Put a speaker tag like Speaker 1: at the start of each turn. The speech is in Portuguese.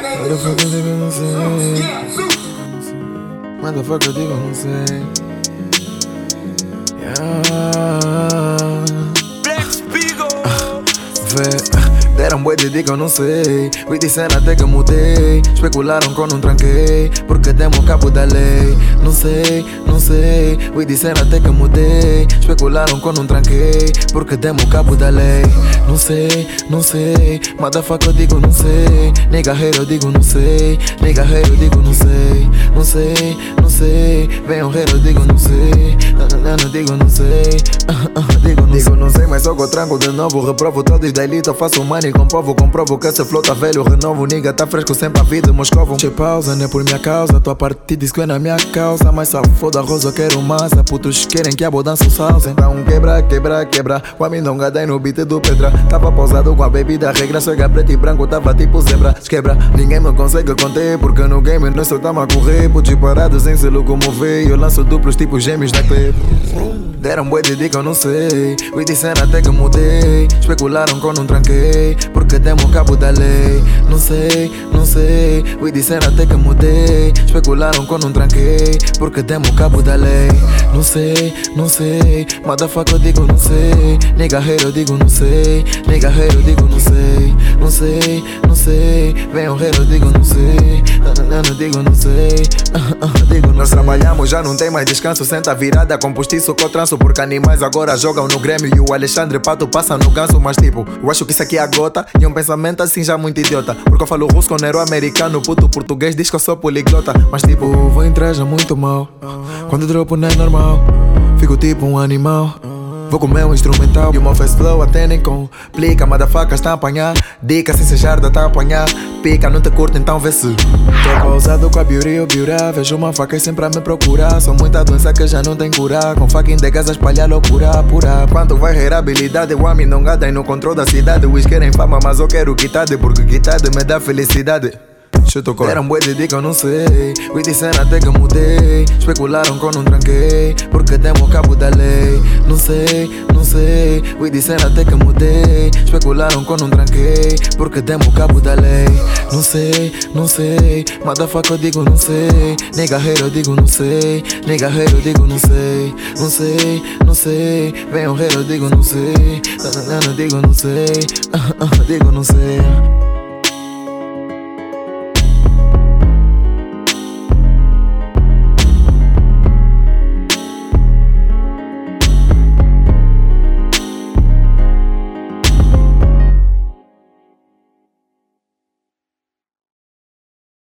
Speaker 1: Motherfucker, digo não sei. Motherfucker, digo não sei. Yeah. Vê. Deram bué de dica, eu não sei. Me disseram até que mudei. Especularam quando não tranquei. Porque demos cabo da lei. Não sei, não sei. Me disseram até que mudei. Especularam quando não tranquei. Porque demos cabo da lei. Não sei, não sei. Motherfucker, eu digo não sei. Eu digo não sei. Eu digo não sei. Não sei, não sei. Um eu digo não sei. Não, não, não sei. digo não digo, não sei, mas só que eu tranco de novo. Reprovo todos da elite, eu faço money com comprovo, comprovo que essa flota velho renovo. Nigga tá fresco sempre a vida Moscovo Che pausa, não é por minha causa. Tua parte diz que é na minha causa. Mas só foda rosa, eu quero massa. Putos querem que a boa dança o salsa Então quebra, quebra, quebra. O amindonga daí no beat do pedra. Tava pausado com a bebida regra Chega preto e branco, tava tipo zebra Quebra, ninguém me consegue conter Porque no game nós só tamo a correr. Putos parados sem se locomover Eu lanço duplos tipo gêmeos na clipe Deram bué de dica, eu não sei. Me disseram até que mudei Especularam quando não tranquei Porque demos cabo da lei Não sei, não sei Me disseram até que mudei Especularam quando não tranquei Porque demos cabo da lei Não sei, não sei Motherfucker eu digo não sei Nigga eu digo não sei Nigga eu digo não sei Não sei, não sei Vem o eu digo não sei Não, digo não sei. Digo não Nós trabalhamos, já não tem mais descanso. Senta virada com postiço com tranço Porque animais agora jogam no Grêmio. E o Alexandre Pato passa no ganso Mas tipo, eu acho que isso aqui é a gota. E um pensamento assim já muito idiota. Porque eu falo russo nero americano Puto português diz que eu sou poliglota. Mas tipo, vou entrar já muito mal. Quando dropo não é normal. Fico tipo um animal Vou comer um instrumental e o meu face flow até nem complica. Motherfucker está a apanhar. Dica sem ser jarda tá a apanhar. Pica, não te curto então vê se. Tô pausado com a beauty, o beauty. Vejo uma faca e sempre a me procurar. Sou muita doença que já não tem cura. Com fucking degas a espalhar loucura pura. Quanto vai rir habilidade? O homem não gada e no controle da cidade. Os querem fama mas eu quero quitade Porque quitade me dá felicidade. Chuto cor. Deram bué de dica, eu não sei. Me disseram até que mudei. Especularam quando não tranquei. Porque demos sei, não sei. Me disseram até que mudei. Especularam quando não tranquei. Porque demos cabo da lei. Não sei, não sei. Motherfucker, eu digo não sei. Nigga eu digo não sei. Nigga eu digo não sei. Não sei, não sei. Vem um eu digo não sei. Não, digo não sei. digo não sei.